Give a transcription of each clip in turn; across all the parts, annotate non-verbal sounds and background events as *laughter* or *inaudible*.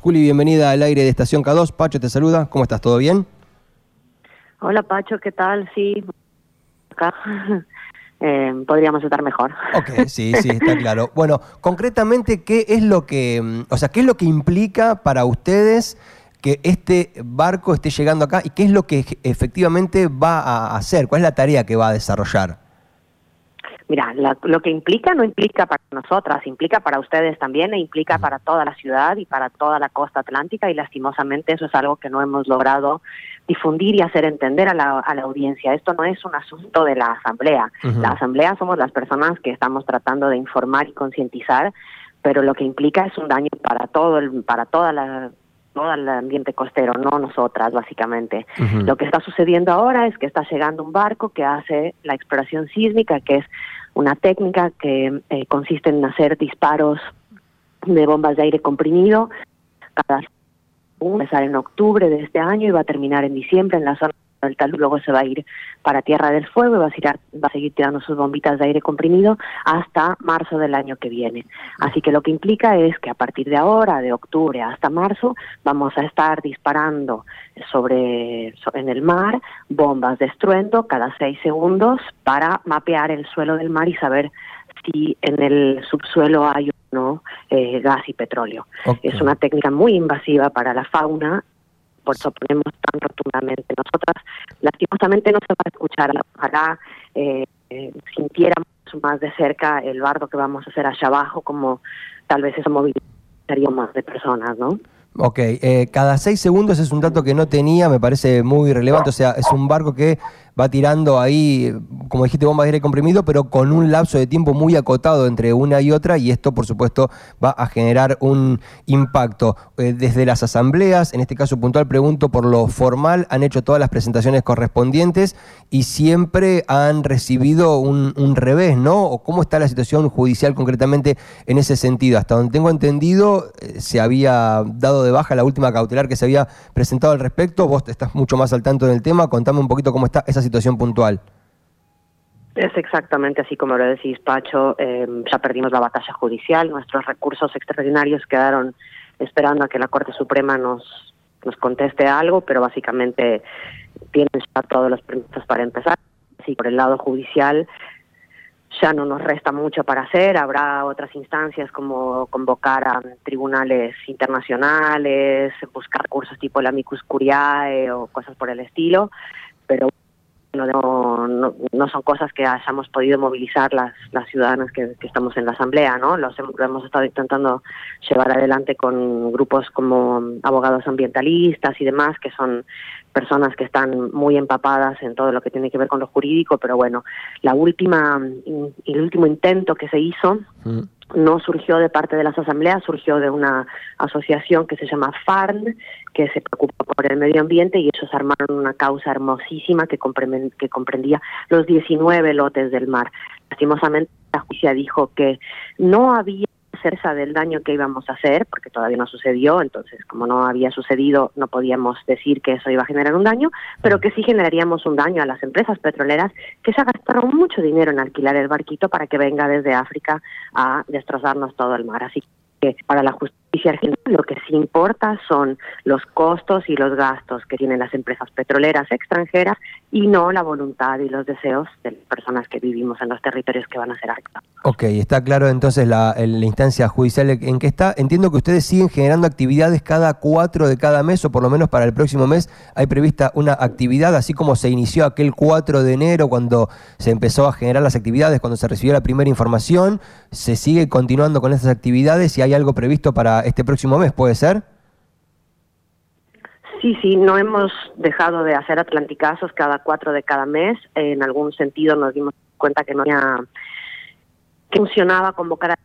Juli, bienvenida al aire de Estación K2. Pacho te saluda. ¿Cómo estás? ¿Todo bien? Hola Pacho, ¿qué tal? Sí, acá *laughs* eh, podríamos estar mejor. Ok, sí, sí, está *laughs* claro. Bueno, concretamente, ¿qué es lo que, mm, o sea, qué es lo que implica para ustedes que este barco esté llegando acá y qué es lo que efectivamente va a hacer? ¿Cuál es la tarea que va a desarrollar? Mira, lo que implica no implica para nosotras, implica para ustedes también e implica para toda la ciudad y para toda la costa atlántica y lastimosamente eso es algo que no hemos logrado difundir y hacer entender a la, a la audiencia. Esto no es un asunto de la asamblea. La asamblea somos las personas que estamos tratando de informar y concientizar, pero lo que implica es un daño para todo el, para toda la todo el ambiente costero, no nosotras, básicamente. Lo que está sucediendo ahora es que está llegando un barco que hace la exploración sísmica, que es una técnica que eh, consiste en hacer disparos de bombas de aire comprimido cada empezar en octubre de este año y va a terminar en diciembre en la zona del talud, luego se va a ir para Tierra del Fuego y va a, tirar, va a seguir tirando sus bombitas de aire comprimido hasta marzo del año que viene. Así que lo que implica es que a partir de ahora, de octubre hasta marzo, vamos a estar disparando sobre, en el mar bombas de estruendo cada seis segundos para mapear el suelo del mar y saber si en el subsuelo hay o no eh, gas y petróleo. Es una técnica muy invasiva para la fauna por eso ponemos tan rotundamente. Nosotras, lastimosamente, no se va a escuchar. Ojalá eh, eh, sintiéramos más de cerca el bardo que vamos a hacer allá abajo, como tal vez eso movilizaría más de personas, ¿no? Ok, eh, cada seis segundos es un dato que no tenía, me parece muy relevante, o sea, es un barco que va tirando ahí, como dijiste, bomba de aire comprimido, pero con un lapso de tiempo muy acotado entre una y otra, y esto, por supuesto, va a generar un impacto. Eh, desde las asambleas, en este caso puntual, pregunto por lo formal, han hecho todas las presentaciones correspondientes y siempre han recibido un, revés, ¿no? ¿O cómo está la situación judicial concretamente en ese sentido? Hasta donde tengo entendido, eh, se había dado de baja la última cautelar que se había presentado al respecto. Vos estás mucho más al tanto del tema, contame un poquito cómo está esa situación situación puntual. Es exactamente así como lo decís, Pacho. Em, ya perdimos la batalla judicial, nuestros recursos extraordinarios quedaron esperando a que la Corte Suprema nos, nos conteste algo, pero básicamente tienen ya todos los permisos para empezar. Así por el lado judicial ya no nos resta mucho para hacer, habrá otras instancias como convocar a tribunales internacionales, buscar cursos tipo la Amicus Curiae o cosas por el estilo, pero no, no, son cosas que hayamos podido movilizar las, las ciudadanas que, estamos en la asamblea, ¿no? Los lo hemos estado intentando llevar adelante con grupos como abogados ambientalistas y demás, que son personas que están muy empapadas en todo lo que tiene que ver con lo jurídico, pero bueno, la última, el último intento que se hizo mm. No surgió de parte de las asambleas, surgió de una asociación que se llama FARN, que se preocupa por el medio ambiente y ellos armaron una causa hermosísima que, que comprendía los 19 lotes del mar. Lastimosamente, la justicia dijo que no había certeza del daño que íbamos a hacer, porque todavía no sucedió, entonces como no había sucedido no podíamos decir que eso iba a generar un daño, pero que sí generaríamos un daño a las empresas petroleras que ya gastaron mucho dinero en alquilar el barquito para que venga desde África a destrozarnos todo el mar. Así que para la justicia lo que sí importa son los costos y los gastos que tienen las empresas petroleras extranjeras y no la voluntad y los deseos de las personas que vivimos en los territorios que van a ser arcados. Ok, está claro entonces la, instancia judicial en que está. Entiendo que ustedes siguen generando actividades cada cuatro de cada mes o por lo menos para el próximo mes hay prevista una actividad, así como se inició aquel 4 de enero cuando se empezó a generar las actividades, cuando se recibió la primera información, se sigue continuando con esas actividades y hay algo previsto para este próximo mes, ¿puede ser? Sí, sí, no hemos dejado de hacer atlanticazos cada cuatro de cada mes. En algún sentido nos dimos cuenta que no había que funcionaba convocar a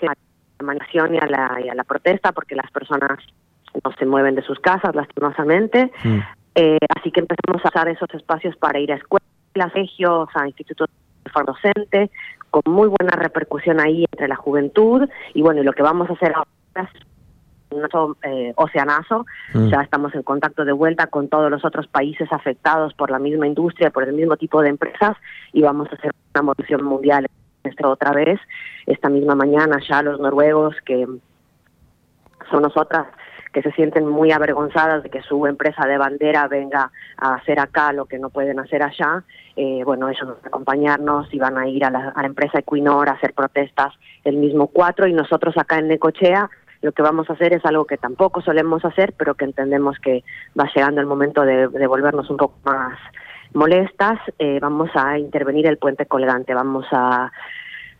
la manifestación y a la, y a la protesta porque las personas no se mueven de sus casas, lastimosamente. Mm. Eh, así que empezamos a usar esos espacios para ir a escuelas, colegios, a institutos de forma docente, con muy buena repercusión ahí entre la juventud. Y bueno, y lo que vamos a hacer ahora nuestro eh, oceanazo, mm. ya estamos en contacto de vuelta con todos los otros países afectados por la misma industria, por el mismo tipo de empresas y vamos a hacer una movilización mundial otra vez esta misma mañana ya los noruegos que son nosotras que se sienten muy avergonzadas de que su empresa de bandera venga a hacer acá lo que no pueden hacer allá. Eh, bueno, ellos van a acompañarnos y van a ir a la, a la empresa Equinor a hacer protestas el mismo 4 y nosotros acá en Necochea lo que vamos a hacer es algo que tampoco solemos hacer, pero que entendemos que va llegando el momento de, de volvernos un poco más molestas. Eh, vamos a intervenir el puente colgante, vamos a,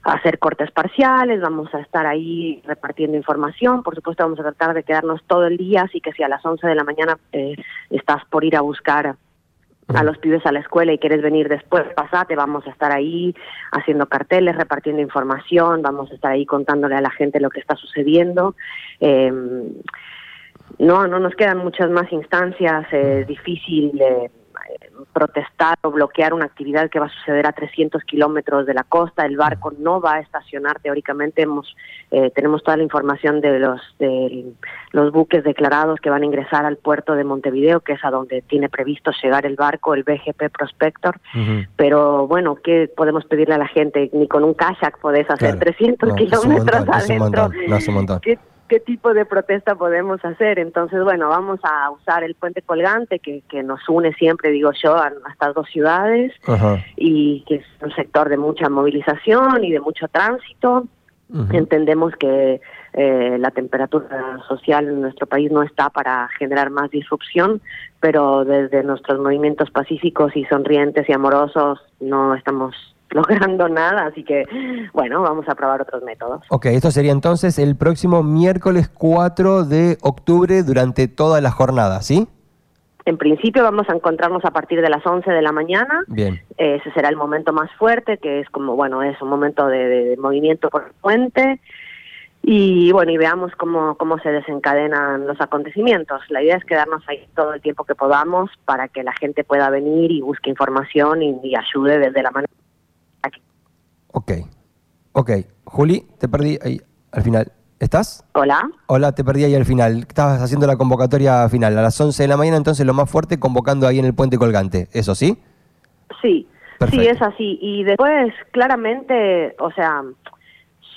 hacer cortes parciales, vamos a estar ahí repartiendo información. Por supuesto, vamos a tratar de quedarnos todo el día, así que si a las 11 de la mañana eh, estás por ir a buscar a los pibes a la escuela y quieres venir después, pasate, vamos a estar ahí haciendo carteles, repartiendo información, vamos a estar ahí contándole a la gente lo que está sucediendo. Eh, no, no nos quedan muchas más instancias, es difícil eh, protestar o bloquear una actividad que va a suceder a 300 kilómetros de la costa. El barco no va a estacionar teóricamente. Hemos, eh, tenemos toda la información de los, de los buques declarados que van a ingresar al puerto de Montevideo, que es a donde tiene previsto llegar el barco, el BGP Prospector. Pero bueno, ¿qué podemos pedirle a la gente? Ni con un kayak podés hacer Claro. 300 No, kilómetros adentro. no. ¿Qué, tipo de protesta podemos hacer? Entonces, bueno, vamos a usar el puente colgante que, que nos une siempre, digo yo, a, a estas dos ciudades Ajá. y que es un sector de mucha movilización y de mucho tránsito. Entendemos que eh, la temperatura social en nuestro país no está para generar más disrupción, pero desde nuestros movimientos pacíficos y sonrientes y amorosos no estamos logrando nada, así que bueno, vamos a probar otros métodos. Ok, esto sería entonces el próximo miércoles 4 de octubre durante toda la jornada, ¿sí? En principio vamos a encontrarnos a partir de las 11 de la mañana. Bien. Ese será el momento más fuerte, que es como, bueno, es un momento de, movimiento por el puente. Y bueno, y veamos cómo, cómo se desencadenan los acontecimientos. La idea es quedarnos ahí todo el tiempo que podamos para que la gente pueda venir y busque información y, y ayude desde la manera Ok. Ok. Juli, te perdí ahí al final. ¿Estás? Hola. Hola, te perdí ahí al final. Estabas haciendo la convocatoria final. A las 11 de la mañana, entonces lo más fuerte, convocando ahí en el puente colgante. ¿Eso sí? Sí, Perfecto. sí, es así. Y después, claramente, o sea,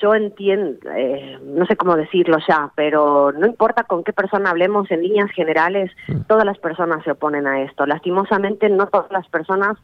yo entiendo, eh, no sé cómo decirlo ya, pero no importa con qué persona hablemos en líneas generales, todas las personas se oponen a esto. Lastimosamente, no todas las personas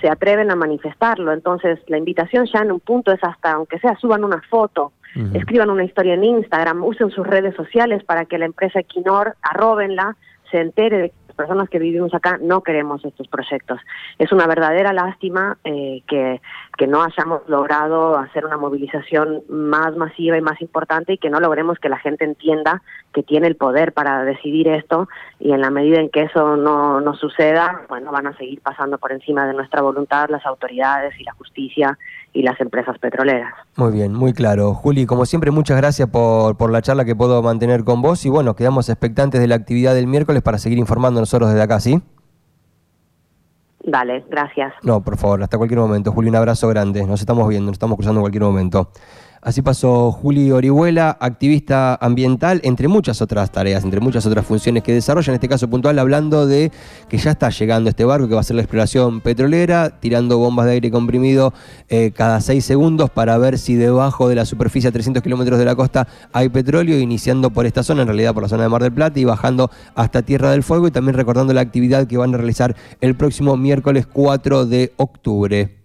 se atreven a manifestarlo. Entonces, la invitación ya en un punto es hasta, aunque sea, suban una foto, escriban una historia en Instagram, usen sus redes sociales para que la empresa Equinor, arróbenla, se entere de personas que vivimos acá no queremos estos proyectos. Es una verdadera lástima eh, que, que no hayamos logrado hacer una movilización más masiva y más importante y que no logremos que la gente entienda que tiene el poder para decidir esto y en la medida en que eso no, no suceda, bueno, van a seguir pasando por encima de nuestra voluntad las autoridades y la justicia y las empresas petroleras. Muy bien, muy claro. Juli, como siempre, muchas gracias por, por la charla que puedo mantener con vos y bueno, quedamos expectantes de la actividad del miércoles para seguir informando nosotros desde acá, ¿sí? Dale, gracias. No, por favor, hasta cualquier momento. Juli, un abrazo grande. Nos estamos viendo, nos estamos cruzando en cualquier momento. Así pasó Juli Orihuela, activista ambiental, entre muchas otras tareas, entre muchas otras funciones que desarrolla, en este caso puntual, hablando de que ya está llegando este barco que va a ser la exploración petrolera, tirando bombas de aire comprimido eh, cada seis segundos para ver si debajo de la superficie a 300 kilómetros de la costa hay petróleo, iniciando por esta zona, en realidad por la zona de Mar del Plata, y bajando hasta Tierra del Fuego, y también recordando la actividad que van a realizar el próximo miércoles 4 de octubre.